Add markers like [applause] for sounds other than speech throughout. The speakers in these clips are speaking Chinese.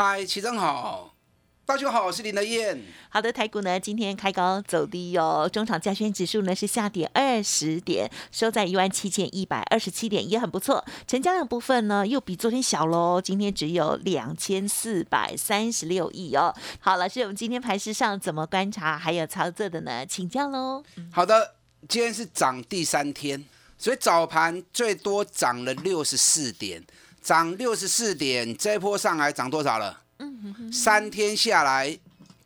嗨，齐正好，大家好，我是林德燕。好的，台股呢今天开高走低哦，中场加权指数呢是下跌二十点，收在一万七千一百二十七点，也很不错。成交量部分呢又比昨天小喽，今天只有两千四百三十六亿哦。好，老师，我们今天盘市上怎么观察还有操作的呢？请教喽。好的。今天是涨第三天，所以早盘最多涨了六十四点，涨六十四点，这一波上来涨多少了？三天下来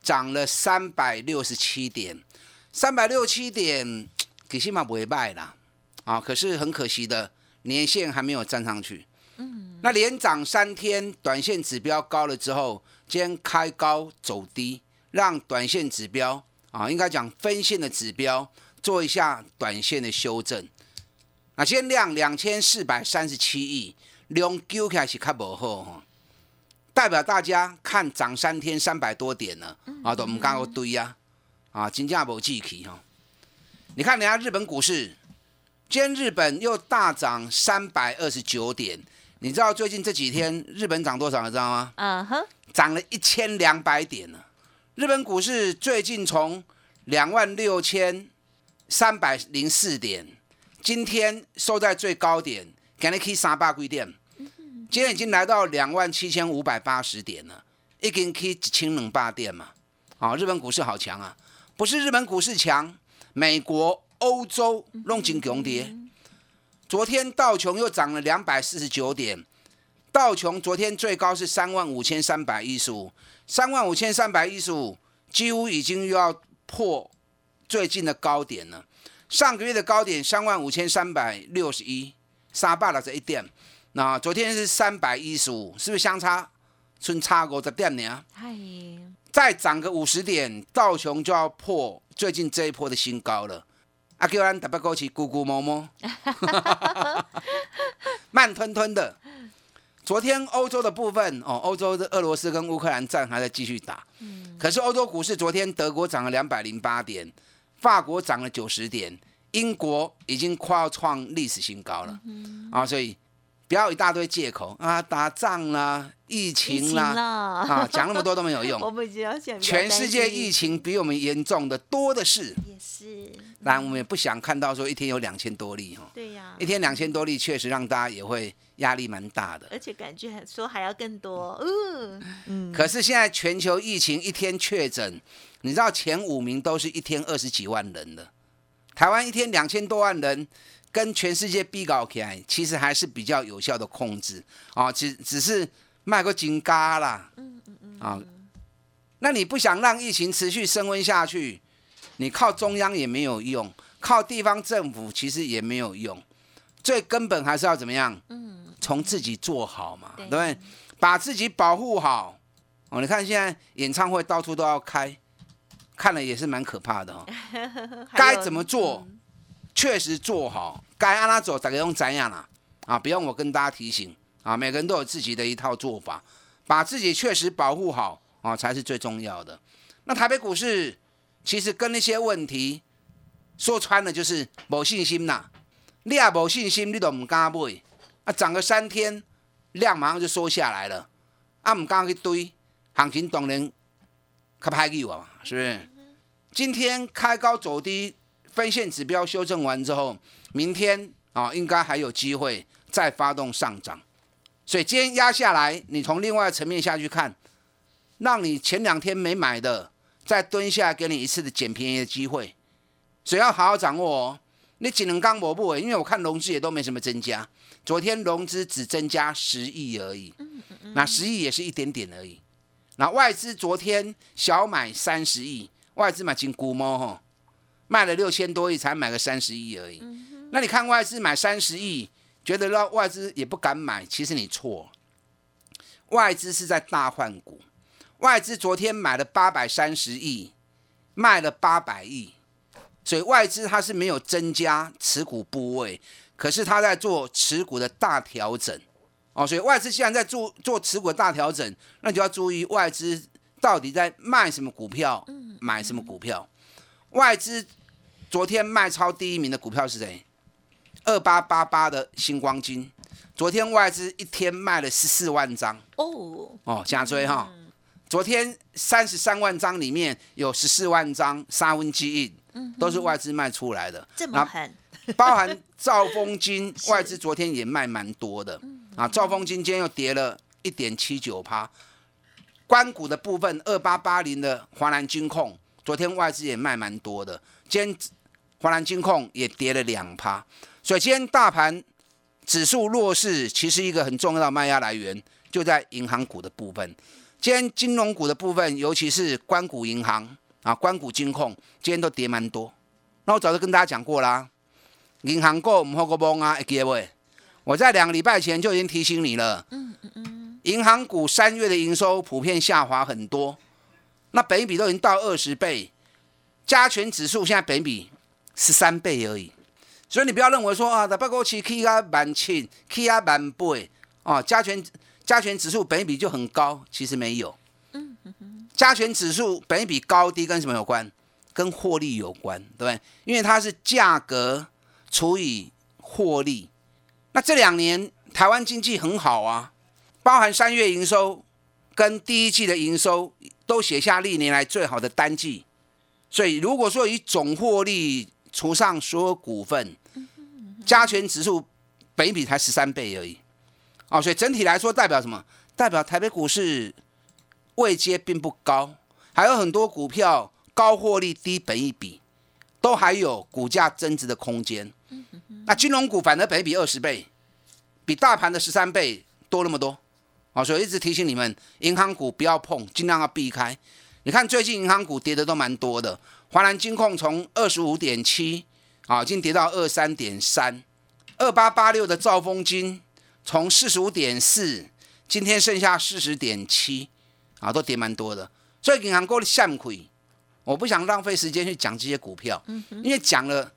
涨了三百六十七点，三百六七点，给起码不会败啦。啊！可是很可惜的，年线还没有站上去。嗯，那连涨三天，短线指标高了之后，今天开高走低，让短线指标啊，应该讲分线的指标。做一下短线的修正，那先量两千四百三十七亿，量揪起来是较无好吼，代表大家看涨三天三百多点呢，啊，都唔敢个堆啊，啊，真正无志气哈。你看人家日本股市，今天日本又大涨三百二十九点，你知道最近这几天日本涨多少？你知道吗？嗯哼，涨了一千两百点呢。日本股市最近从两万六千。三百零四点，今天收在最高点，今日去三百几点，今天已经来到两万七千五百八十点了，已经可以清冷霸点嘛。啊，日本股市好强啊！不是日本股市强，美国、欧洲弄进强跌。昨天道琼又涨了两百四十九点，道琼昨天最高是三万五千三百一十五，三万五千三百一十五，几乎已经又要破。最近的高点了？上个月的高点三万五千三百六十一，杀爆了这一点。那昨天是三百一十五，是不是相差春差五十点呢？嗨，再涨个五十点，道琼就要破最近这一波的新高了。阿 Q 安打不过去，咕咕摸摸，[laughs] 慢吞吞的。昨天欧洲的部分哦，欧洲的俄罗斯跟乌克兰战还在继续打。嗯，可是欧洲股市昨天德国涨了两百零八点。法国涨了九十点，英国已经快要创历史新高了啊！所以不要一大堆借口啊，打仗啦，疫情啦，啊，讲那么多都没有用。[laughs] 我们只要想，全世界疫情比我们严重的多的是。也是。当然，我们也不想看到说一天有两千多例哈。对呀。一天两千多例，确实让大家也会压力蛮大的。而且感觉说还要更多，嗯。可是现在全球疫情一天确诊。你知道前五名都是一天二十几万人的，台湾一天两千多万人，跟全世界比较起来，其实还是比较有效的控制啊，只只是卖个金嘎啦，嗯嗯嗯，啊，那你不想让疫情持续升温下去，你靠中央也没有用，靠地方政府其实也没有用，最根本还是要怎么样？嗯，从自己做好嘛，对不对？把自己保护好哦。你看现在演唱会到处都要开。看了也是蛮可怕的哦。[laughs] 该怎么做，确实做好。该按他走，大家用怎样啦？啊，不用我跟大家提醒啊。每个人都有自己的一套做法，把自己确实保护好啊，才是最重要的。那台北股市其实跟那些问题说穿了，就是没信心呐。你也没信心，你都唔敢买啊。涨个三天，量马上就缩下来了。啊，唔敢去堆，行情当然较歹去嘛，是不是？今天开高走低，分线指标修正完之后，明天啊应该还有机会再发动上涨。所以今天压下来，你从另外层面下去看，让你前两天没买的再蹲下，给你一次的捡便宜的机会。所以要好好掌握哦。你只能刚我不稳，因为我看融资也都没什么增加，昨天融资只增加十亿而已，那十亿也是一点点而已。那外资昨天小买三十亿，外资买进股摸吼，卖了六千多亿才买个三十亿而已。那你看外资买三十亿，觉得让外资也不敢买，其实你错。外资是在大换股，外资昨天买了八百三十亿，卖了八百亿，所以外资它是没有增加持股部位，可是它在做持股的大调整。哦，所以外资既然在做做持股的大调整，那就要注意外资到底在卖什么股票，买什么股票。外资昨天卖超第一名的股票是谁？二八八八的星光金，昨天外资一天卖了十四万张。哦，哦，加追哈。昨天三十三万张里面有十四万张沙温基印，都是外资卖出来的，这么狠，[laughs] 包含兆丰金，[laughs] 外资昨天也卖蛮多的。啊。兆丰金今天又跌了一点七九趴，关股的部分二八八零的华南金控，昨天外资也卖蛮多的，今天华南金控也跌了两趴。所以今天大盘指数弱势，其实一个很重要的卖压来源就在银行股的部分。今天金融股的部分，尤其是关谷银行啊、关谷金控，今天都跌蛮多。那我早就跟大家讲过啦，银行股唔好个崩啊，记得不？我在两个礼拜前就已经提醒你了。嗯嗯嗯。银行股三月的营收普遍下滑很多，那本比都已经到二十倍，加权指数现在本比十三倍而已。所以你不要认为说啊，大不过去 K 啊万七，K 啊万倍哦，加权加权指数本比就很高，其实没有。加权指数本比高低跟什么有关？跟获利有关，对不对？因为它是价格除以获利。那这两年台湾经济很好啊，包含三月营收跟第一季的营收都写下历年来最好的单季。所以如果说以总获利除上所有股份，加权指数本比才十三倍而已，哦，所以整体来说代表什么？代表台北股市位阶并不高，还有很多股票高获利低本一比，都还有股价增值的空间。那金融股反而本比二十倍，比大盘的十三倍多那么多，哦，所以一直提醒你们，银行股不要碰，尽量要避开。你看最近银行股跌的都蛮多的，华南金控从二十五点七。啊，已经跌到二三点三，二八八六的兆丰金从四十五点四，今天剩下四十点七，啊，都跌蛮多的。所以银行股的向亏，我不想浪费时间去讲这些股票，因为讲了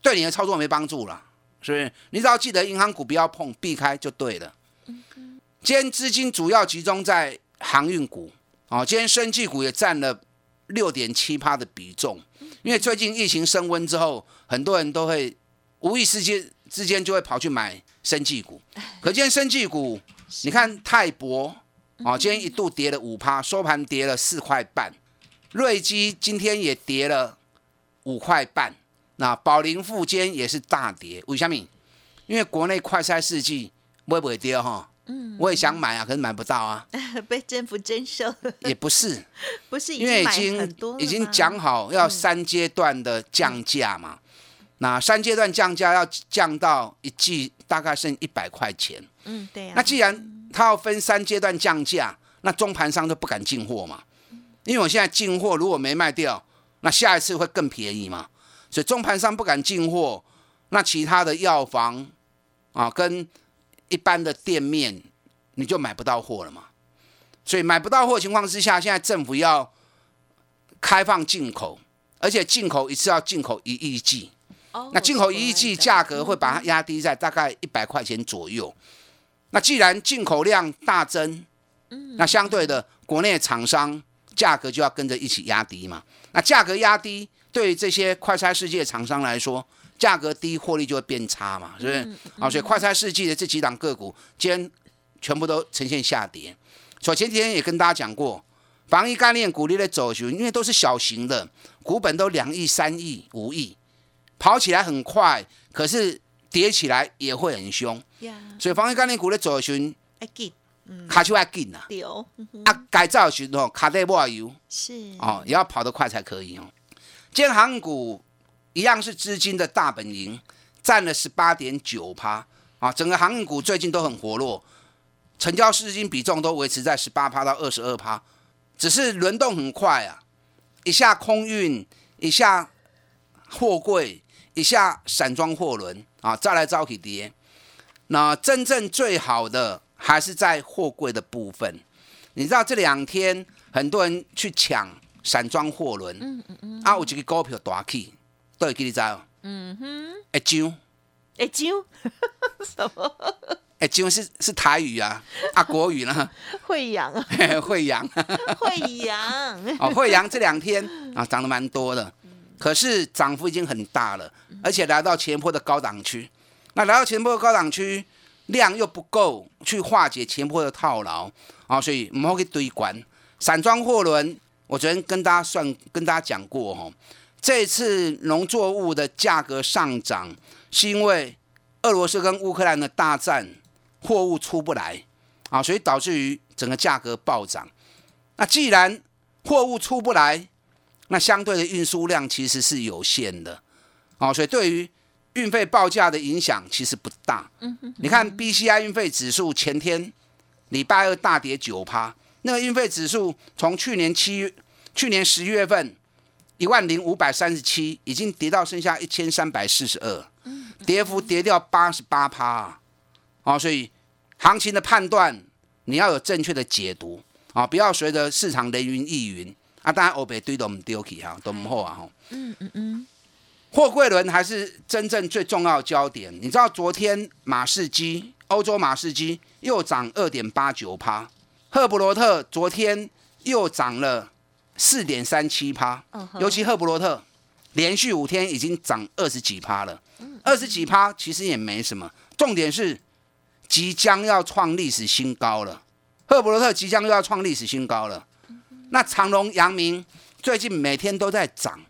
对你的操作没帮助了，是不是？你只要记得银行股不要碰，避开就对了。今天资金主要集中在航运股，啊，今天生技股也占了六点七趴的比重。因为最近疫情升温之后，很多人都会无意之间之间就会跑去买生技股。[laughs] 可见生技股，你看泰博啊，今天一度跌了五趴，收盘跌了四块半。瑞基今天也跌了五块半。那宝林富坚也是大跌。为什么？因为国内快筛试剂会不会跌哈？嗯，我也想买啊，可是买不到啊。[laughs] 被政府征收？也不是，[laughs] 不是，因为已经已经讲好要三阶段的降价嘛。那三阶段降价要降到一季大概剩一百块钱。嗯，对呀。那既然它要分三阶段降价，那中盘商就不敢进货嘛。因为我现在进货如果没卖掉，那下一次会更便宜嘛。所以中盘商不敢进货，那其他的药房啊跟。一般的店面你就买不到货了嘛，所以买不到货情况之下，现在政府要开放进口，而且进口一次要进口一亿剂，那进口一亿剂价格会把它压低在大概一百块钱左右。那既然进口量大增，那相对的国内厂商价格就要跟着一起压低嘛。那价格压低，对这些快餐世界厂商来说。价格低，获利就会变差嘛，是不是？啊，所以快餐世界的这几档个股，今天全部都呈现下跌。所以前几天也跟大家讲过，防疫概念股利的走循，因为都是小型的，股本都两亿、三亿、五亿，跑起来很快，可是跌起来也会很凶。所以防疫概念股的走循，卡就要紧呐。啊，改造时候卡在抹油，是哦，也要跑得快才可以哦。建行股。一样是资金的大本营，占了十八点九趴啊！整个航运股最近都很活络，成交资金比重都维持在十八趴到二十二趴，只是轮动很快啊！一下空运，一下货柜，一下散装货轮啊，再来招起跌。那真正最好的还是在货柜的部分。你知道这两天很多人去抢散装货轮，嗯嗯嗯，啊，有一个股票大起，都会给你知道，嗯哼，会涨，会涨，[laughs] 什么？会涨是是台语啊，啊国语呢？[laughs] 惠 [laughs] 阳，惠阳，惠阳，哦，惠阳这两天啊涨得蛮多的，可是涨幅已经很大了，而且来到前坡的高档区，那来到前坡的高档区，量又不够去化解前坡的套牢。啊，所以唔好去堆关散装货轮。我昨天跟大家算，跟大家讲过哈，这次农作物的价格上涨，是因为俄罗斯跟乌克兰的大战，货物出不来啊，所以导致于整个价格暴涨。那既然货物出不来，那相对的运输量其实是有限的啊，所以对于运费报价的影响其实不大。嗯你看 B C I 运费指数前天。礼拜二大跌九趴，那个运费指数从去年七月、去年十一月份一万零五百三十七，已经跌到剩下一千三百四十二，跌幅跌掉八十八趴啊！哦，所以行情的判断你要有正确的解读啊，不要随着市场人云亦云啊！当然欧北堆都唔丢起哈，都唔好啊哈。嗯嗯嗯，货柜轮还是真正最重要的焦点。你知道昨天马士基？欧洲马士基又涨二点八九趴，赫伯罗特昨天又涨了四点三七趴，尤其赫伯罗特连续五天已经涨二十几趴了，二十几趴其实也没什么，重点是即将要创历史新高了，赫伯罗特即将又要创历史新高了，那长隆、阳明最近每天都在涨。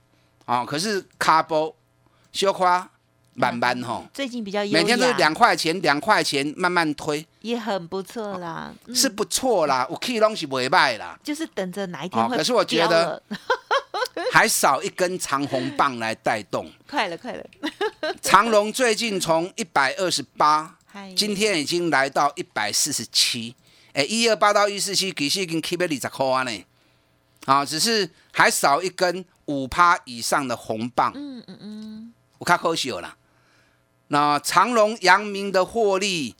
啊，可是卡波、小夸。慢慢吼，最近比较每天都是两块钱，两块钱慢慢推，也很不错啦，是不错啦，我 K 东西不会卖啦，就是等着哪一天会。可是我觉得 [laughs] 还少一根长红棒来带动，快了快了。长龙最近从一百二十八，今天已经来到一百四十七，哎，一二八到一四七，其实已经 keep 二十块呢，啊，只是还少一根五趴以上的红棒，嗯嗯嗯，我看可惜了。那长隆、阳明的获利，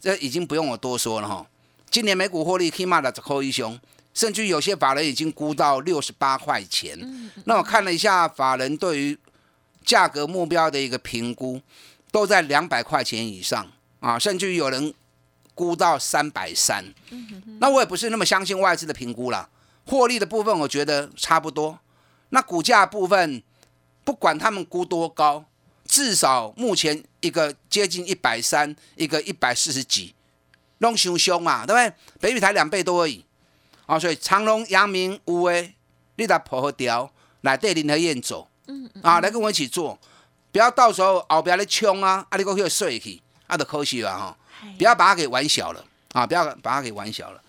这已经不用我多说了哈。今年每股获利起码的扣一雄，甚至有些法人已经估到六十八块钱。那我看了一下法人对于价格目标的一个评估，都在两百块钱以上啊，甚至于有人估到三百三。那我也不是那么相信外资的评估了。获利的部分我觉得差不多，那股价部分不管他们估多高。至少目前一个接近一百三，一个一百四十几，弄熊凶嘛，对不对？北比台两倍多而已，啊，所以长隆、阳明、乌威，你打破和调来对林和燕走，嗯啊，来跟我一起做，不要到时候后边咧冲啊，啊，你过去睡去，啊，就可惜了哈，不要把它给玩小了，啊，不要把它给玩小了。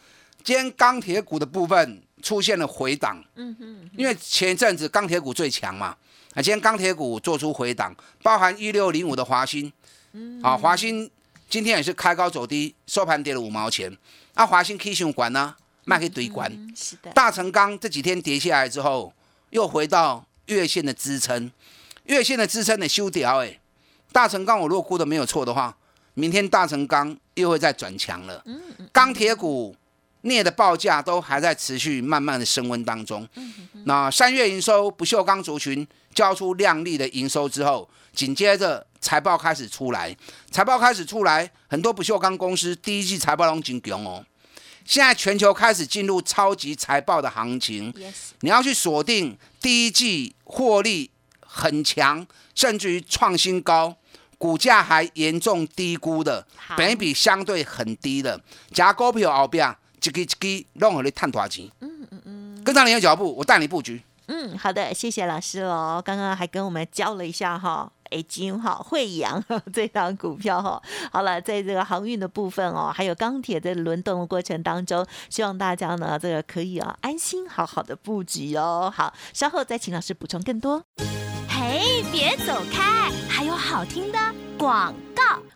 今天钢铁股的部分出现了回档，嗯哼，因为前一阵子钢铁股最强嘛。啊，今天钢铁股做出回档，包含一六零五的华兴，啊，华兴今天也是开高走低，收盘跌了五毛钱。啊，华兴 K 线管呢，卖给堆管。是的。大成钢这几天跌下来之后，又回到月线的支撑，月线的支撑的修掉。哎，大成钢我如果估的没有错的话，明天大成钢又会再转强了。嗯嗯。钢铁股镍的报价都还在持续慢慢的升温当中。嗯那三月营收不锈钢族群。交出亮丽的营收之后，紧接着财报开始出来，财报开始出来，很多不锈钢公司第一季财报都很强哦。现在全球开始进入超级财报的行情，你要去锁定第一季获利很强，甚至于创新高，股价还严重低估的，本比相对很低的，假股票后边一个一个任何的探多少钱？嗯嗯嗯，跟上你的脚步，我带你布局。嗯，好的，谢谢老师哦。刚刚还跟我们教了一下哈，哎金哈惠阳这档股票哈。好了，在这个航运的部分哦，还有钢铁在轮动的过程当中，希望大家呢这个可以啊安心好好的布局哦。好，稍后再请老师补充更多。嘿，别走开，还有好听的广。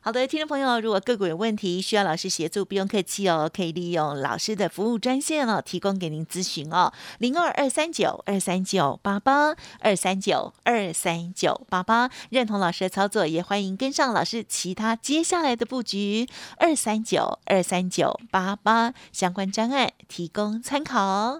好的，听众朋友，如果个股有问题需要老师协助，不用客气哦，可以利用老师的服务专线哦，提供给您咨询哦，零二二三九二三九八八二三九二三九八八。认同老师的操作，也欢迎跟上老师其他接下来的布局，二三九二三九八八相关专案提供参考。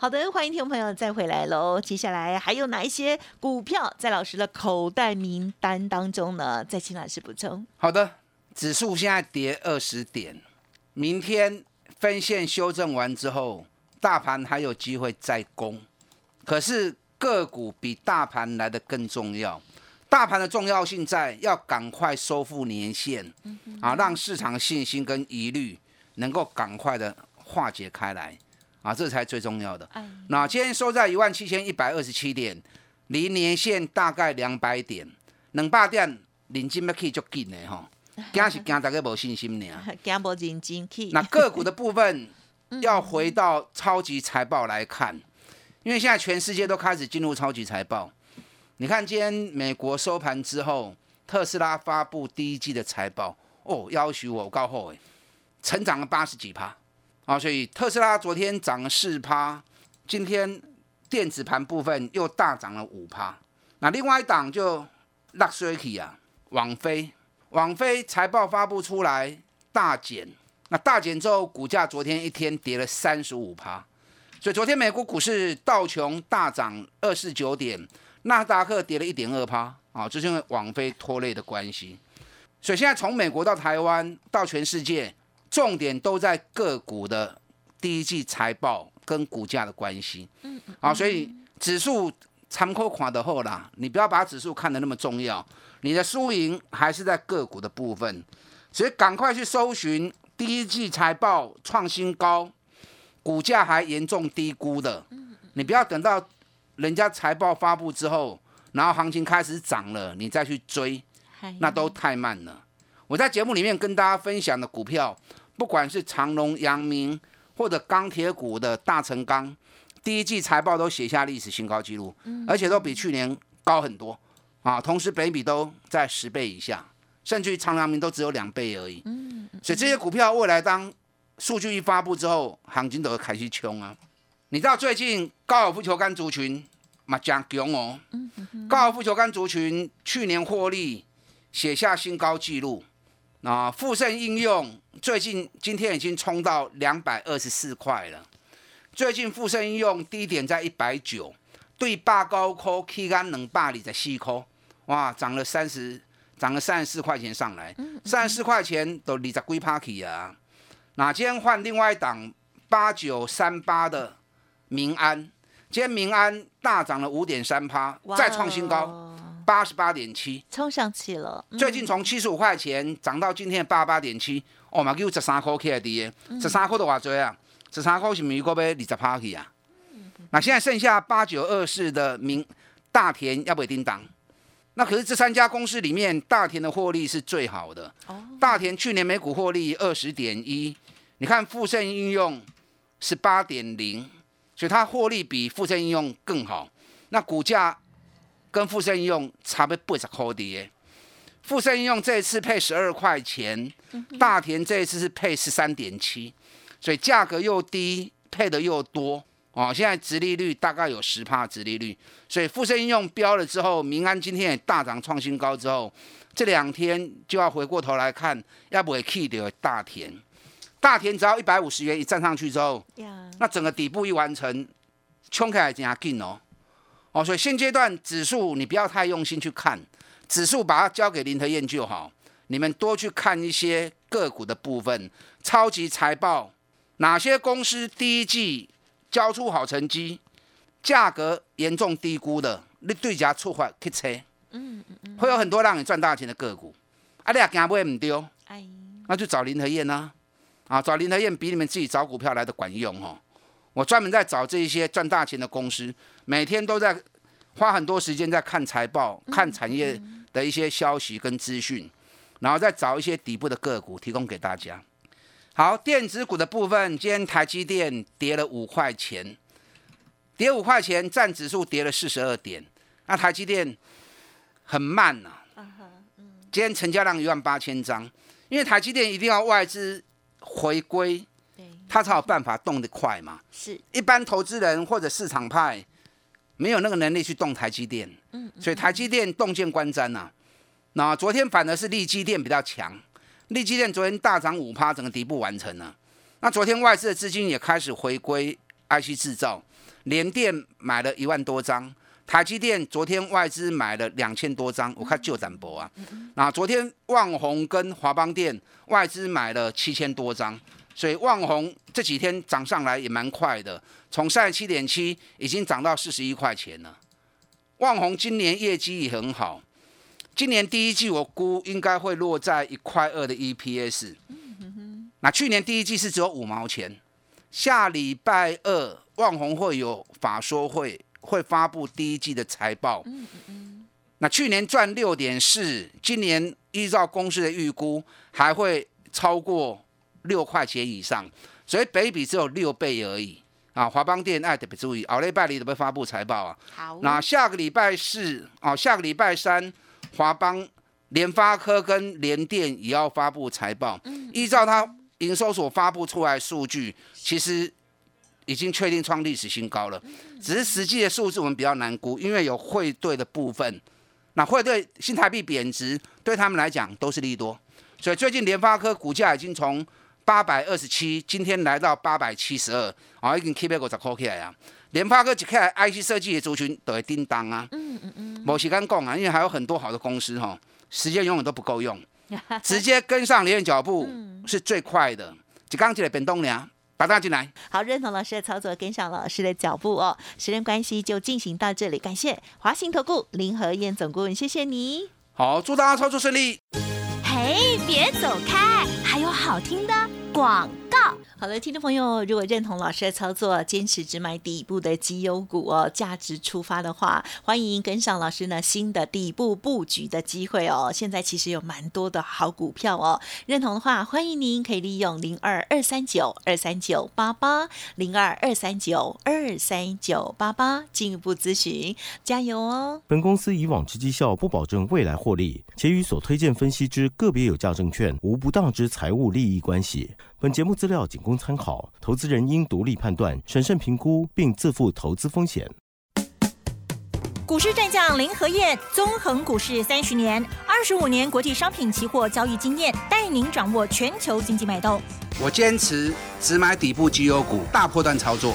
好的，欢迎听众朋友再回来喽。接下来还有哪一些股票在老师的口袋名单当中呢？再请老师补充。好的，指数现在跌二十点，明天分线修正完之后，大盘还有机会再攻。可是个股比大盘来的更重要，大盘的重要性在要赶快收复年线，啊，让市场信心跟疑虑能够赶快的化解开来。啊，这才最重要的。那今天收在一万七千一百二十七点，离年线大概两百点，两百点领金要去就近的哈，[laughs] 惊是惊大家无信心呢。[laughs] 惊无认真去。那个股的部分 [laughs] 要回到超级财报来看，因为现在全世界都开始进入超级财报。你看今天美国收盘之后，特斯拉发布第一季的财报，哦，要求我告后哎，成长了八十几趴。啊，所以特斯拉昨天涨了四趴，今天电子盘部分又大涨了五趴。那另外一档就 Luxury 啊，网飞，网飞财报发布出来大减，那大减之后，股价昨天一天跌了三十五趴。所以昨天美国股市道琼大涨二十九点，纳斯达克跌了一点二趴。啊，这是因为网飞拖累的关系。所以现在从美国到台湾到全世界。重点都在个股的第一季财报跟股价的关系，嗯，啊，所以指数参考款的后啦，你不要把指数看得那么重要，你的输赢还是在个股的部分，所以赶快去搜寻第一季财报创新高，股价还严重低估的，你不要等到人家财报发布之后，然后行情开始涨了，你再去追，那都太慢了。我在节目里面跟大家分享的股票。不管是长隆、阳明或者钢铁股的大成钢，第一季财报都写下历史新高纪录，而且都比去年高很多啊。同时，北比都在十倍以下，甚至于长阳明都只有两倍而已。所以这些股票未来当数据一发布之后，行情都会开始冲啊。你知道最近高尔夫球杆族群嘛讲强哦，高尔夫球杆族群去年获利写下新高纪录。啊，富盛应用最近今天已经冲到两百二十四块了。最近富盛应用低点在一百九，对霸高科 K 干能霸里在西科，哇，涨了三十，涨了三十四块钱上来，三十四块钱都离在龟 party 啊。那今天换另外一档八九三八的民安，今天民安大涨了五点三趴，再创新高。八十八点七，冲上去了。最近从七十五块钱涨到今天八十八点七，哦嘛，有十三块起来的，十三块的话多啊，十三块是咪过要二十趴去啊？那现在剩下八九二四的明大田要不要叮当？那可是这三家公司里面，大田的获利是最好的。哦大田去年每股获利二十点一，你看富盛应用是八点零，所以它获利比富盛应用更好。那股价。跟富盛应用差不多八十块的，富盛应用这一次配十二块钱，大田这一次是配十三点七，所以价格又低，配的又多哦，现在殖利率大概有十帕殖利率，所以富盛应用标了之后，民安今天也大涨创新高之后，这两天就要回过头来看，要不会 key 的大田，大田只要一百五十元一站上去之后，那整个底部一完成，冲开来加劲哦，哦，所以现阶段指数你不要太用心去看，指数把它交给林和燕就好，你们多去看一些个股的部分，超级财报，哪些公司第一季。交出好成绩，价格严重低估的，你对家触发去车，嗯嗯嗯，会有很多让你赚大钱的个股，啊，你也惊买唔丢，哎，那就找林和燕呐，啊，找林和燕比你们自己找股票来的管用哦。我专门在找这一些赚大钱的公司，每天都在花很多时间在看财报、看产业的一些消息跟资讯，然后再找一些底部的个股提供给大家。好，电子股的部分，今天台积电跌了五块钱，跌五块钱，占指数跌了四十二点。那台积电很慢呐，今天成交量一万八千张，因为台积电一定要外资回归，它才有办法动得快嘛。是，一般投资人或者市场派没有那个能力去动台积电，嗯，所以台积电洞见观瞻呐。那昨天反而是利基电比较强。利基电昨天大涨五趴，整个底部完成了。那昨天外资的资金也开始回归 IC 制造，联电买了一万多张，台积电昨天外资买了两千多张，我看旧展博啊。那昨天旺宏跟华邦电外资买了七千多张，所以旺宏这几天涨上来也蛮快的，从三十七点七已经涨到四十一块钱了。旺宏今年业绩也很好。今年第一季我估应该会落在一块二的 EPS，那去年第一季是只有五毛钱。下礼拜二旺宏会有法说会，会发布第一季的财报。那去年赚六点四，今年依照公司的预估还会超过六块钱以上，所以北比只有六倍而已。啊，华邦电爱特别注意，奥利拜里都会发布财报啊。好，那下个礼拜四啊，下个礼拜三。华邦、联发科跟联电也要发布财报，依照它营收所发布出来数据，其实已经确定创历史新高了。只是实际的数字我们比较难估，因为有汇兑的部分。那汇兑新台币贬值，对他们来讲都是利多。所以最近联发科股价已经从八百二十七，今天来到八百七十二，啊，已经 keep 在五十块起来啊。联发科一开 IC 设计的族群都会叮当啊，嗯嗯嗯，某时间讲啊，因为还有很多好的公司哈，时间永远都不够用，[laughs] 直接跟上联脚步是最快的。就刚起来变动了，把大家进来。好，认同老师的操作，跟上老师的脚步哦。时间关系就进行到这里，感谢华信投顾林和燕总顾问，谢谢你。好，祝大家操作顺利。嘿，别走开，还有好听的广告。好的，听众朋友，如果认同老师的操作，坚持只买底部的绩优股哦，价值出发的话，欢迎跟上老师呢新的底部布局的机会哦。现在其实有蛮多的好股票哦，认同的话，欢迎您可以利用零二二三九二三九八八零二二三九二三九八八进一步咨询，加油哦。本公司以往之绩效不保证未来获利，且与所推荐分析之个别有价证券无不当之财务利益关系。本节目资料仅供参考，投资人应独立判断、审慎评估，并自负投资风险。股市战将林和燕，纵横股市三十年，二十五年国际商品期货交易经验，带您掌握全球经济脉动。我坚持只买底部绩优股，大波段操作。